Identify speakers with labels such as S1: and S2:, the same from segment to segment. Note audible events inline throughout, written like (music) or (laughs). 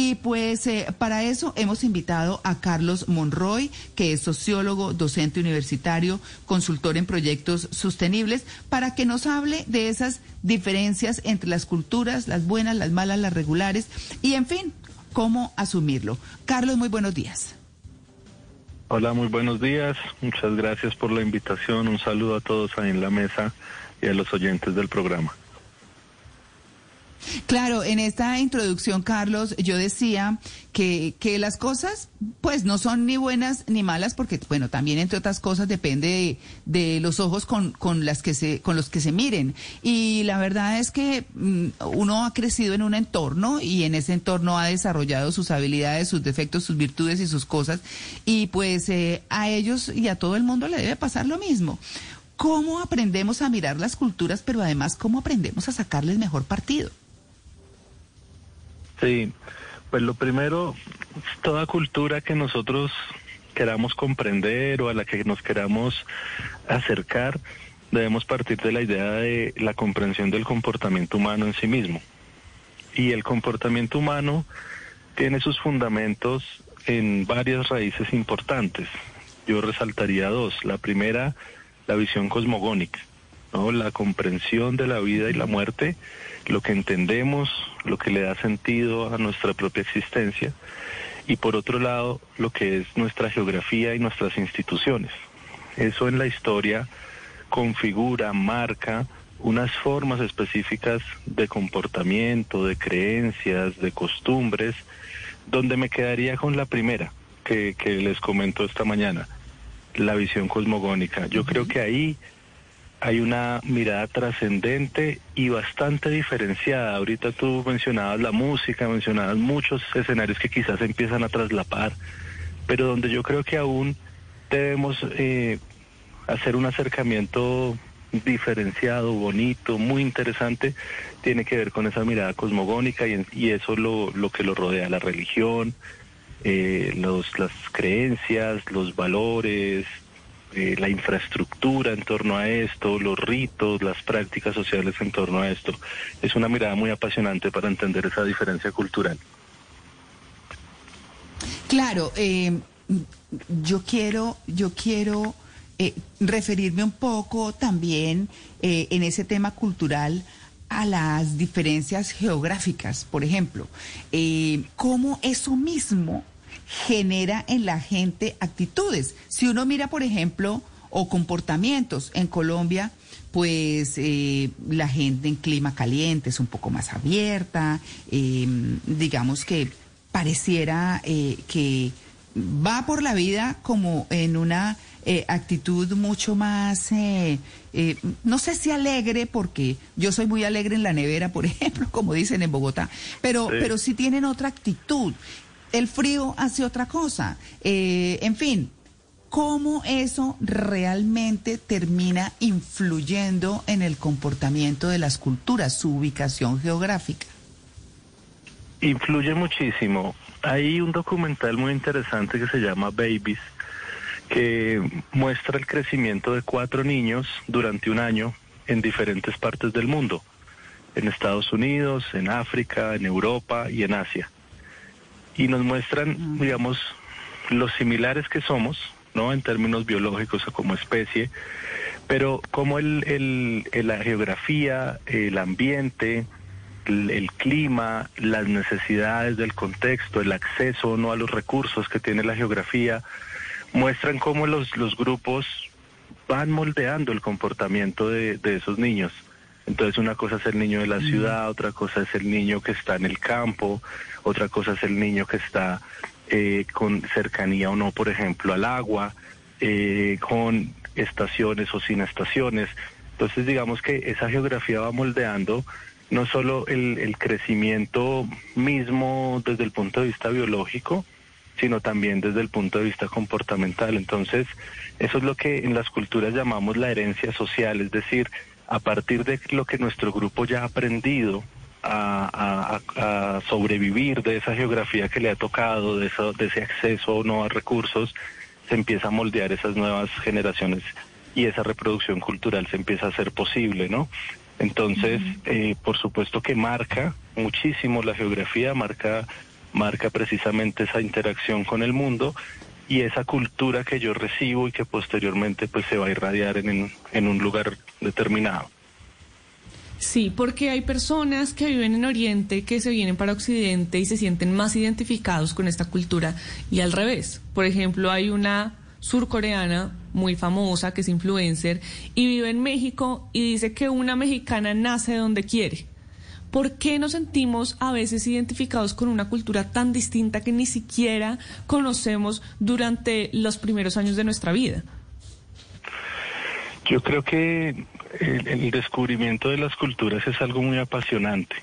S1: Y pues eh, para eso hemos invitado a Carlos Monroy, que es sociólogo, docente universitario, consultor en proyectos sostenibles, para que nos hable de esas diferencias entre las culturas, las buenas, las malas, las regulares, y en fin, cómo asumirlo. Carlos, muy buenos días.
S2: Hola, muy buenos días. Muchas gracias por la invitación. Un saludo a todos ahí en la mesa y a los oyentes del programa.
S1: Claro, en esta introducción, Carlos, yo decía que, que las cosas, pues, no son ni buenas ni malas, porque, bueno, también, entre otras cosas, depende de, los ojos con, con, las que se, con los que se miren. Y la verdad es que mm, uno ha crecido en un entorno y en ese entorno ha desarrollado sus habilidades, sus defectos, sus virtudes y sus cosas. Y pues eh, a ellos y a todo el mundo le debe pasar lo mismo. ¿Cómo aprendemos a mirar las culturas, pero además cómo aprendemos a sacarles mejor partido?
S2: Sí, pues lo primero, toda cultura que nosotros queramos comprender o a la que nos queramos acercar, debemos partir de la idea de la comprensión del comportamiento humano en sí mismo. Y el comportamiento humano tiene sus fundamentos en varias raíces importantes. Yo resaltaría dos. La primera, la visión cosmogónica, ¿no? la comprensión de la vida y la muerte lo que entendemos, lo que le da sentido a nuestra propia existencia y por otro lado lo que es nuestra geografía y nuestras instituciones. Eso en la historia configura, marca unas formas específicas de comportamiento, de creencias, de costumbres, donde me quedaría con la primera que, les comento esta mañana, la visión cosmogónica. Yo creo que ahí hay una mirada trascendente y bastante diferenciada. Ahorita tú mencionabas la música, mencionabas muchos escenarios que quizás empiezan a traslapar, pero donde yo creo que aún debemos eh, hacer un acercamiento diferenciado, bonito, muy interesante, tiene que ver con esa mirada cosmogónica y, y eso lo, lo que lo rodea, la religión, eh, los, las creencias, los valores, eh, la infraestructura en torno a esto, los ritos, las prácticas sociales en torno a esto. Es una mirada muy apasionante para entender esa diferencia cultural.
S1: Claro, eh, yo quiero, yo quiero eh, referirme un poco también en ese tema cultural a las diferencias geográficas, por ejemplo, cómo eso mismo genera en la gente actitudes. Si uno mira, por ejemplo, o comportamientos en Colombia, pues eh, la gente en clima caliente es un poco más abierta, em, digamos que pareciera eh, que va por la vida como en una eh, actitud mucho más, no sé si alegre, porque yo soy muy alegre en la nevera, por (laughs) ejemplo, como dicen en Bogotá, pero, pero sí tienen otra actitud el frío hace otra cosa. Eh, en fin, ¿cómo eso realmente termina influyendo en el comportamiento de las culturas, su ubicación geográfica?
S2: Influye muchísimo. Hay un documental muy interesante que se llama Babies, que muestra el crecimiento de cuatro niños durante un año en diferentes partes del mundo, en Estados Unidos, en África, en Europa y en Asia y nos muestran, digamos, los similares que somos, ¿no? En términos biológicos o como especie, pero como el, el, la geografía, el ambiente, el, clima, las necesidades del contexto, el acceso no a los recursos que tiene la geografía, muestran cómo los, los grupos van moldeando el comportamiento de, de esos niños. Entonces una cosa es el niño de la ciudad, otra cosa es el niño que está en el campo, otra cosa es el niño que está eh, con cercanía o no, por ejemplo, al agua, eh, con estaciones o sin estaciones. Entonces digamos que esa geografía va moldeando no solo el, el crecimiento mismo desde el punto de vista biológico, sino también desde el punto de vista comportamental. Entonces, eso es lo que en las culturas llamamos la herencia social, es decir, a partir de lo que nuestro grupo ya ha aprendido a, sobrevivir de esa geografía que le ha tocado, de, eso, de ese acceso o no a recursos, se empieza a moldear esas nuevas generaciones y esa reproducción cultural se empieza a hacer posible, ¿no? Entonces, eh, por supuesto que marca muchísimo la geografía, marca marca precisamente esa interacción con el mundo y esa cultura que yo recibo y que posteriormente pues se va a irradiar en, en un lugar determinado.
S3: Sí, porque hay personas que viven en Oriente que se vienen para Occidente y se sienten más identificados con esta cultura y al revés. Por ejemplo, hay una surcoreana muy famosa que es influencer y vive en México y dice que una mexicana nace donde quiere. ¿Por qué nos sentimos a veces identificados con una cultura tan distinta que ni siquiera conocemos durante los primeros años de nuestra vida?
S2: Yo creo que el, descubrimiento de las culturas es algo muy apasionante.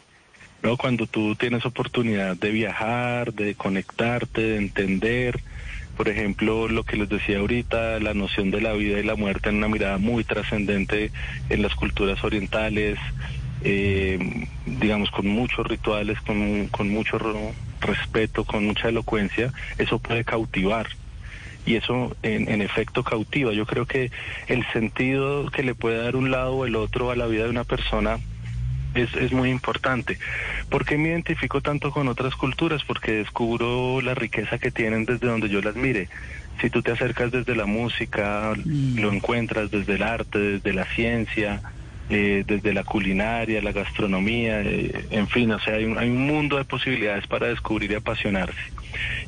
S2: ¿no? Cuando tú tienes oportunidad de viajar, de conectarte, de entender, por ejemplo, lo que les decía ahorita, la noción de la vida y la muerte en una mirada muy trascendente en las culturas orientales, eh, digamos, con muchos rituales, con, con mucho respeto, con mucha elocuencia, eso puede cautivar y eso en, efecto cautiva. Yo creo que el sentido que le puede dar un lado o el otro a la vida de una persona es, es muy importante. ¿Por qué me identifico tanto con otras culturas? Porque descubro la riqueza que tienen desde donde yo las mire. Si tú te acercas desde la música, lo encuentras desde el arte, desde la ciencia, eh, desde la culinaria, la gastronomía, eh, en fin, o sea, hay un, hay un mundo de posibilidades para descubrir y apasionarse.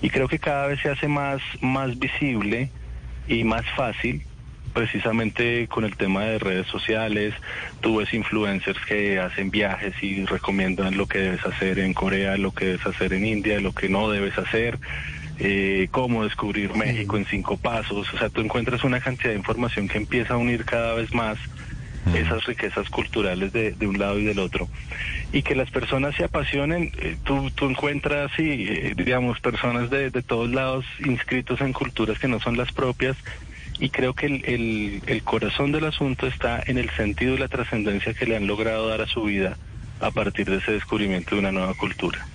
S2: Y creo que cada vez se hace más, más visible y más fácil precisamente con el tema de redes sociales, tú ves influencers que hacen viajes y recomiendan lo que debes hacer en Corea, lo que debes hacer en India, lo que no debes hacer, eh, cómo descubrir México en cinco pasos. O sea, tú encuentras una cantidad de información que empieza a unir cada vez más esas riquezas culturales de, un lado y del otro. Y que las personas se apasionen, eh, tú, tú, encuentras, sí, eh, digamos, personas de, de, todos lados inscritos en culturas que no son las propias. Y creo que el, el, el corazón del asunto está en el sentido y la trascendencia que le han logrado dar a su vida a partir de ese descubrimiento de una nueva cultura.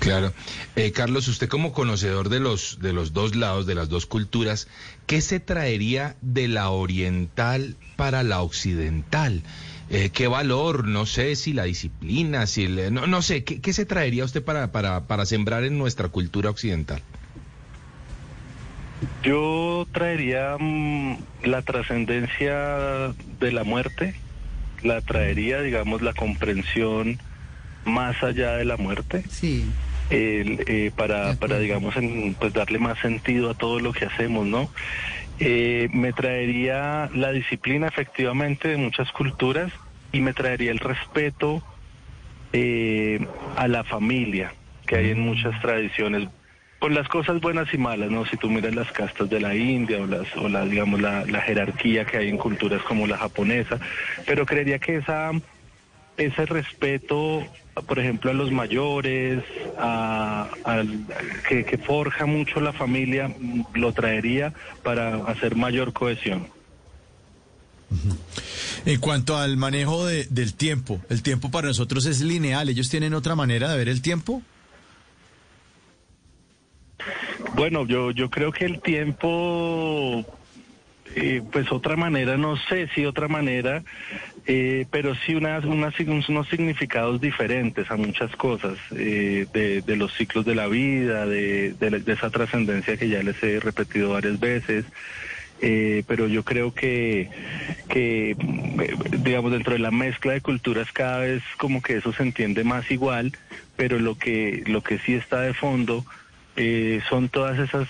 S4: Claro. Eh, Carlos, usted como conocedor de los, de los dos lados, de las dos culturas, ¿qué se traería de la oriental para la occidental? Eh, ¿Qué valor? No sé si la disciplina, si no, no sé, ¿qué, se traería usted para, para, para sembrar en nuestra cultura occidental?
S2: Yo traería mm, la trascendencia de la muerte, la traería, digamos, la comprensión más allá de la muerte.
S1: Sí
S2: eh, para, para, digamos, pues darle más sentido a todo lo que hacemos, ¿no? Eh, me traería la disciplina efectivamente de muchas culturas y me traería el respeto eh, a la familia que hay en muchas tradiciones con las cosas buenas y malas, ¿no? Si tú miras las castas de la India o las, o la, digamos, la, la jerarquía que hay en culturas como la japonesa, pero creería que esa, ese respeto por ejemplo, a los mayores, a, que, forja mucho la familia, lo traería para hacer mayor cohesión.
S5: En cuanto al manejo del tiempo, el tiempo para nosotros es lineal. ¿Ellos tienen otra manera de ver el tiempo?
S2: Bueno, yo, yo creo que el tiempo, eh, pues otra manera, no sé si otra manera, eh, pero sí unas, unas, unos significados diferentes a muchas cosas, eh, de, los ciclos de la vida, de, esa trascendencia que ya les he repetido varias veces. Eh, pero yo creo que, que, digamos, dentro de la mezcla de culturas cada vez como que eso se entiende más igual, pero lo que, lo que sí está de fondo son todas esas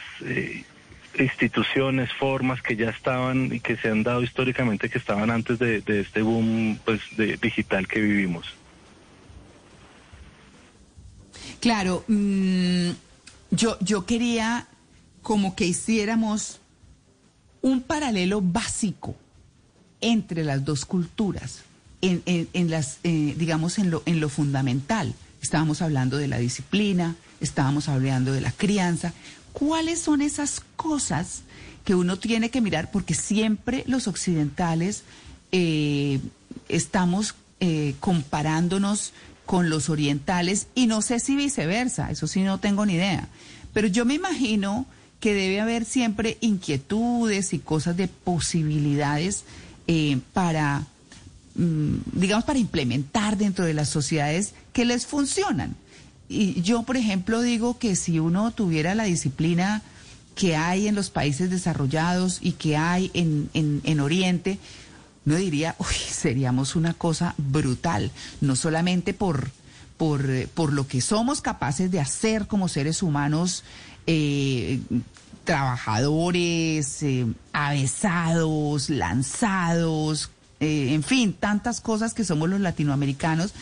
S2: instituciones, formas que ya estaban y que se han dado históricamente que estaban antes de, este boom pues, de, digital que vivimos.
S1: Claro, mm, yo, yo quería como que hiciéramos un paralelo básico entre las dos culturas, en, en, las, eh, digamos, en lo, en lo fundamental. Estábamos hablando de la disciplina, estábamos hablando de la crianza. ¿Cuáles son esas cosas que uno tiene que mirar? Porque siempre los occidentales eh, estamos eh, comparándonos con los orientales y no sé si viceversa, eso sí no tengo ni idea. Pero yo me imagino que debe haber siempre inquietudes y cosas de posibilidades eh, para, mm, digamos, para implementar dentro de las sociedades que les funcionan. Y yo, por ejemplo, digo que si uno tuviera la disciplina que hay en los países desarrollados y que hay en, en, en Oriente, no diría, uy, seríamos una cosa brutal, no solamente por, por, por lo que somos capaces de hacer como seres humanos, eh, trabajadores, eh, avesados, lanzados, eh, en fin, tantas cosas que somos los latinoamericanos,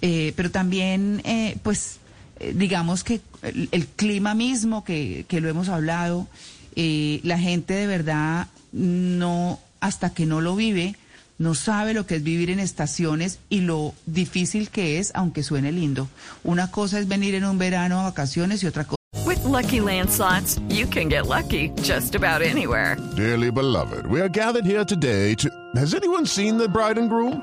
S1: eh, pero también, eh, pues, digamos que el, el clima mismo que, que lo hemos hablado, eh, la gente de verdad no, hasta que no lo vive, no sabe lo que es vivir en estaciones y lo difícil que es, aunque suene lindo. Una cosa es venir en un verano a vacaciones y otra cosa.
S6: With Lucky Land slots, you can get lucky just about anywhere.
S7: Dearly beloved, we are gathered here today to. Has anyone seen the bride and groom?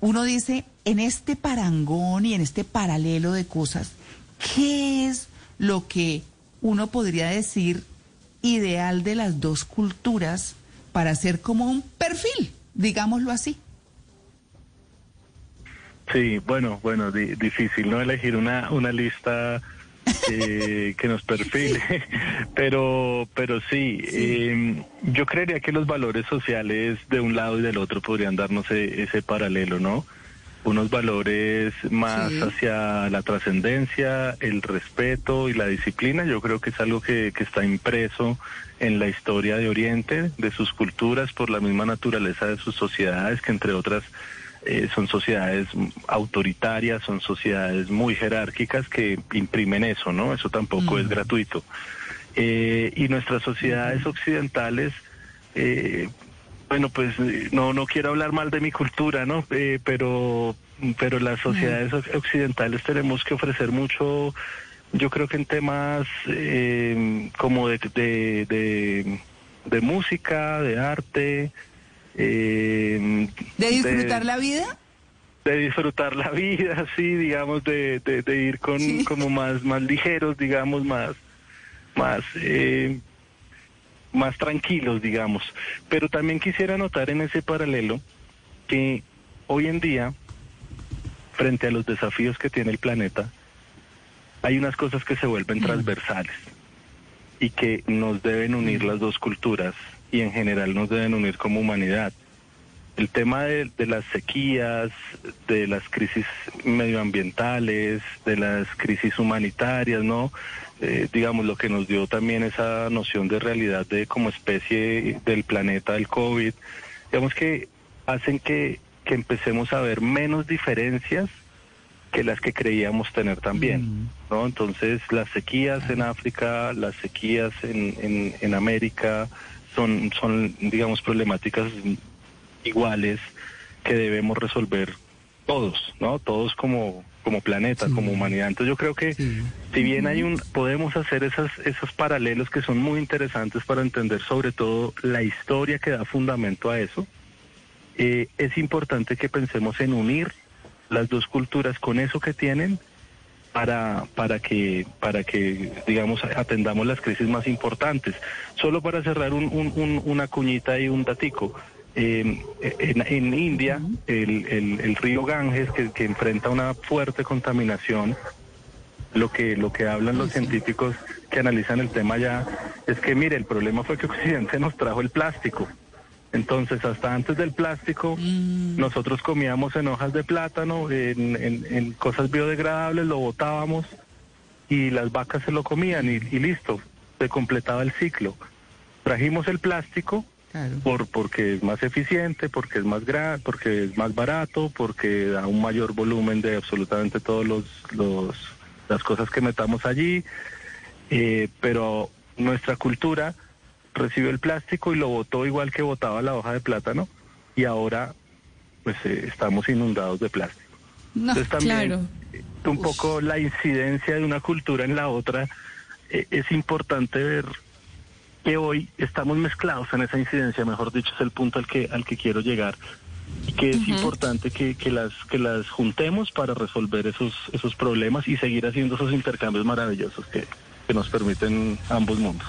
S1: uno dice, en este parangón y en este paralelo de cosas, ¿qué es lo que uno podría decir ideal de las dos culturas para hacer como un perfil, digámoslo así?
S2: Sí, bueno, bueno, di- difícil no elegir una, una lista eh, que nos perfile, (laughs) pero, pero sí, eh, yo creería que los valores sociales de un lado y del otro podrían darnos e- ese paralelo, ¿no? Unos valores más
S1: Sí.
S2: hacia la trascendencia, el respeto y la disciplina, yo creo que es algo que, que está impreso en la historia de Oriente, de sus culturas, por la misma naturaleza de sus sociedades, que entre otras eh, son sociedades mm, autoritarias, son sociedades muy jerárquicas que imprimen eso, ¿no? Eso tampoco es gratuito. Eh, y nuestras sociedades occidentales, eh, bueno, pues eh, no no quiero hablar mal de mi cultura, ¿no? Eh, pero pero las sociedades oc- occidentales tenemos que ofrecer mucho, yo creo que en temas eh, como de, de, de, de música, de arte. Eh,
S1: ¿De disfrutar la vida?
S2: de disfrutar la vida, (laughs) sí, digamos, de, de, de ir con
S1: Sí.
S2: como más, más ligeros, digamos, más, más, eh, más tranquilos, digamos. Pero también quisiera notar en ese paralelo que hoy en día, frente a los desafíos que tiene el planeta, hay unas cosas que se vuelven transversales y que nos deben unir las dos culturas y en general nos deben unir como humanidad el tema de, de las sequías, de las crisis medioambientales, de las crisis humanitarias, ¿no? Eh, digamos, lo que nos dio también esa noción de realidad de como especie del planeta del COVID, digamos que hacen que, que empecemos a ver menos diferencias que las que creíamos tener también, ¿no? Entonces, las sequías en África, las sequías en, en, en América son, son, digamos, problemáticas iguales que debemos resolver todos, ¿no? Todos como como planeta, como humanidad. Entonces yo creo que si bien hay un podemos hacer esas esos paralelos que son muy interesantes para entender sobre todo la historia que da fundamento a eso, eh, es importante que pensemos en unir las dos culturas con eso que tienen para para que para que digamos atendamos las crisis más importantes. Solo para cerrar un, un- un- una cuñita y un datico. Eh, en, en India, el, el- el río Ganges, que, que enfrenta una fuerte contaminación, lo que, lo que hablan los científicos que analizan el tema ya es que, mire, el problema fue que Occidente (laughs) nos trajo el plástico. Entonces, hasta antes del plástico, nosotros comíamos en hojas de plátano, en, en- en cosas biodegradables, lo botábamos y las vacas se lo comían y, y listo, se completaba el ciclo. Trajimos el plástico
S1: Claro.
S2: por porque es más eficiente, porque es más gra porque es más barato, porque da un mayor volumen de absolutamente todos los, los las cosas que metamos allí, eh, pero nuestra cultura recibió el plástico y lo botó igual que botaba la hoja de plátano y ahora pues eh, estamos inundados de plástico.
S1: No,
S2: Entonces también
S3: claro.
S2: eh, un poco la incidencia de una cultura en la otra eh, es importante ver que hoy estamos mezclados en esa incidencia, mejor dicho, es el punto al que, al que quiero llegar. Y que es importante que, que, las, que las juntemos para resolver esos, esos problemas y seguir haciendo esos intercambios maravillosos que, que nos permiten ambos mundos.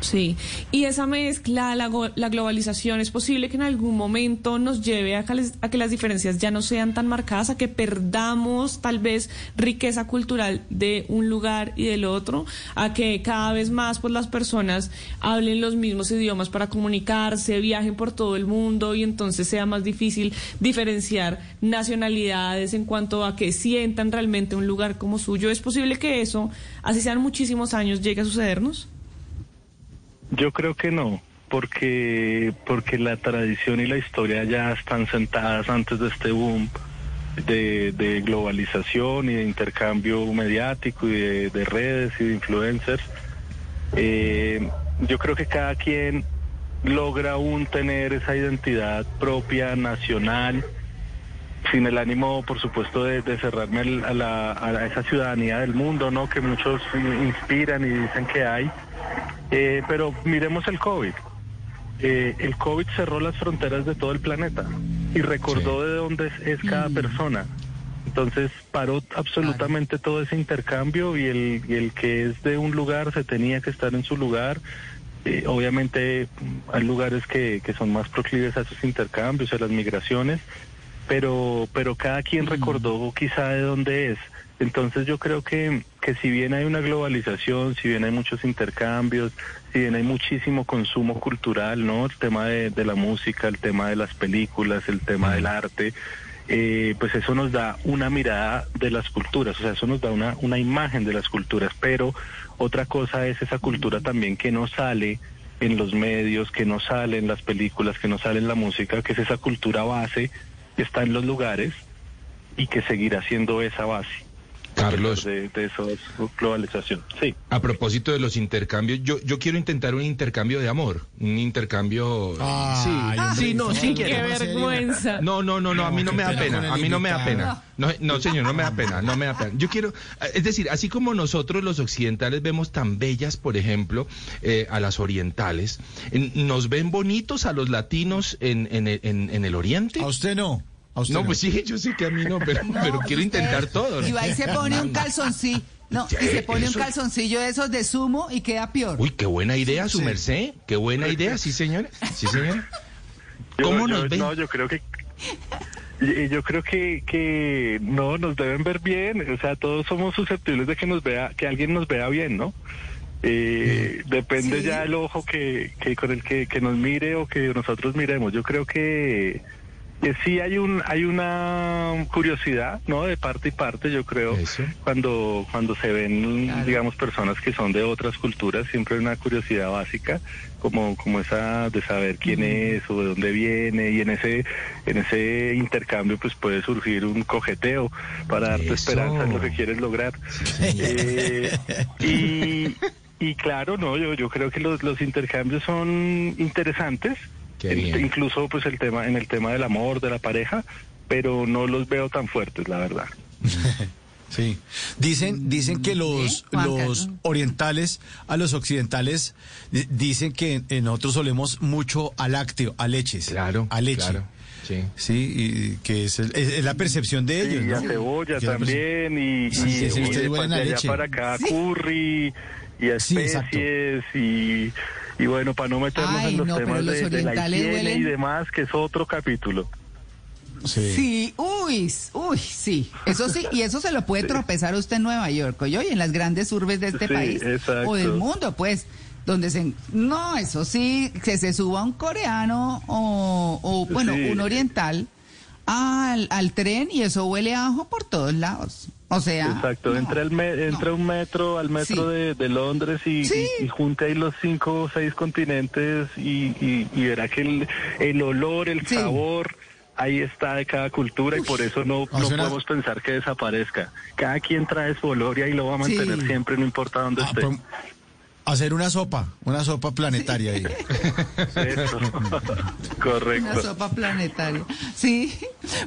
S3: Sí, y esa mezcla, la, la globalización, es posible que en algún momento nos lleve a que, a que las diferencias ya no sean tan marcadas, a que perdamos tal vez riqueza cultural de un lugar y del otro, a que cada vez más pues las personas hablen los mismos idiomas para comunicarse, viajen por todo el mundo y entonces sea más difícil diferenciar nacionalidades en cuanto a que sientan realmente un lugar como suyo. ¿Es posible que eso, así sean muchísimos años, llegue a sucedernos?
S2: Yo creo que no, porque porque la tradición y la historia ya están sentadas antes de este boom de, globalización y de intercambio mediático y de, de redes y de influencers. Eh, yo creo que cada quien logra aún tener esa identidad propia, nacional, sin el ánimo, por supuesto, de, de cerrarme a, la, a esa ciudadanía del mundo, ¿no? Que muchos inspiran y dicen que hay. Eh, pero miremos el COVID. Eh, el COVID cerró las fronteras de todo el planeta y recordó de dónde es, es cada persona. Entonces paró absolutamente todo ese intercambio y el, y el que es de un lugar se tenía que estar en su lugar. Eh, obviamente mm, hay lugares que, que son más proclives a esos intercambios, a las migraciones, pero, pero cada quien recordó quizá de dónde es. Entonces yo creo que, que si bien hay una globalización, si bien hay muchos intercambios, si bien hay muchísimo consumo cultural, ¿no? El tema de, de la música, el tema de las películas, el tema del arte, eh, pues eso nos da una mirada de las culturas, o sea, eso nos da una, una imagen de las culturas, pero otra cosa es esa cultura también que no sale en los medios, que no sale en las películas, que no sale en la música, que es esa cultura base que está en los lugares y que seguirá siendo esa base.
S4: Carlos.
S2: De, de esa globalización. Sí.
S4: A propósito de los intercambios, yo, yo quiero intentar un intercambio de amor, un intercambio...
S5: Ay, hombre,
S4: sí, no, sí
S3: ¡Qué
S4: quiero.
S3: vergüenza!
S4: No, no, no, no, a mí no me da
S5: pena
S4: a mí no me da pena. No, no, señor, no me da pena, no me da pena. Yo quiero, es decir, así como nosotros los occidentales vemos tan bellas, por ejemplo, eh, a las orientales, en- ¿nos ven bonitos a los latinos en, en, en, en el oriente?
S5: A usted no. A usted
S4: No, pues sí, yo sé que a mí no, pero, pero quiero intentar todo. ¿no?
S1: Y va y se pone un calzoncillo. No, y se pone un calzoncillo de esos de sumo y queda peor.
S4: Uy, qué buena idea, su
S5: Sí.
S4: merced. Qué buena idea, sí, señora. Sí, señora.
S2: Yo-
S4: ¿Cómo
S2: yo-
S4: nos ven?
S2: No, yo creo que y- yo creo que, que no nos deben ver bien, o sea, todos somos susceptibles de que nos vea, que alguien nos vea bien, ¿no? Eh, depende
S1: Sí.
S2: ya el ojo que, que con el que, que nos mire o que nosotros miremos. Yo creo que, que sí hay un hay una curiosidad, ¿no? De parte y parte, yo creo,
S4: Eso.
S2: cuando cuando se ven,
S1: Claro.
S2: digamos, personas que son de otras culturas, siempre hay una curiosidad básica, como como esa de saber quién es o de dónde viene y en ese en ese intercambio pues puede surgir un cogeteo para darte
S4: Eso.
S2: esperanza en lo que quieres lograr. Eh, y y claro, no, yo yo creo que los los intercambios son interesantes. Incluso pues el tema en el tema del amor, de la pareja, pero no los veo tan fuertes, la verdad. (laughs)
S5: Sí. Dicen, dicen que los,
S1: ¿Sí, Juan
S5: los
S1: Carlos?
S5: orientales a los occidentales di- dicen que en nosotros solemos mucho a lácteo, a leches.
S4: Claro.
S5: A leche.
S4: Claro. Sí.
S5: Sí, y que es, el- es- es la percepción de ellos.
S2: y
S5: ¿no?
S2: a cebolla también y,
S5: Sí,
S2: y-
S5: sí, sí,
S2: y
S5: ustedes
S2: de, allá
S5: leche.
S2: para acá
S1: Sí.
S2: curry y a
S5: Sí,
S2: especies y, y bueno para no meternos
S1: Ay,
S2: en los
S1: no,
S2: temas
S1: los
S2: de, de la y demás que es otro capítulo
S5: Sí.
S1: Sí, uy, uy, sí. Eso sí, y eso se lo puede tropezar usted en Nueva York, oye, y en las grandes urbes de este
S2: Sí,
S1: país
S2: exacto.
S1: o del mundo, pues, donde se no, eso sí, que se suba un coreano o, o bueno,
S2: Sí.
S1: un oriental al, al tren y eso huele a ajo por todos lados. O sea,
S2: exacto
S1: no,
S2: entre el me- entre
S1: no.
S2: un metro al metro
S1: Sí.
S2: de, de Londres y,
S1: Sí.
S2: y, y junte ahí los cinco o seis continentes y, y, y verá que el, el olor el
S1: Sí.
S2: sabor ahí está de cada cultura y por eso no, no podemos pensar que desaparezca cada quien trae su olor y ahí lo va a mantener
S1: Sí.
S2: siempre no importa dónde
S5: Ah,
S2: esté
S5: pues, hacer una sopa, una sopa planetaria ahí. (laughs)
S2: Eso.
S1: Una
S2: correcto
S1: sopa planetaria. Sí.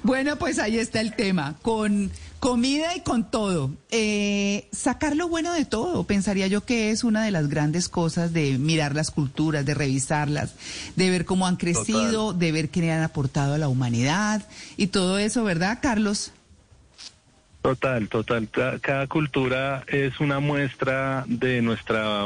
S1: Bueno, pues ahí está el tema. Con, Comida y con todo. Eh, sacar lo bueno de todo, pensaría yo que es una de las grandes cosas de mirar las culturas, de revisarlas, de ver cómo han crecido, de ver qué le han aportado a la humanidad y todo eso, ¿verdad, Carlos?
S2: Total, total. Ca- Cada cultura es una muestra de nuestra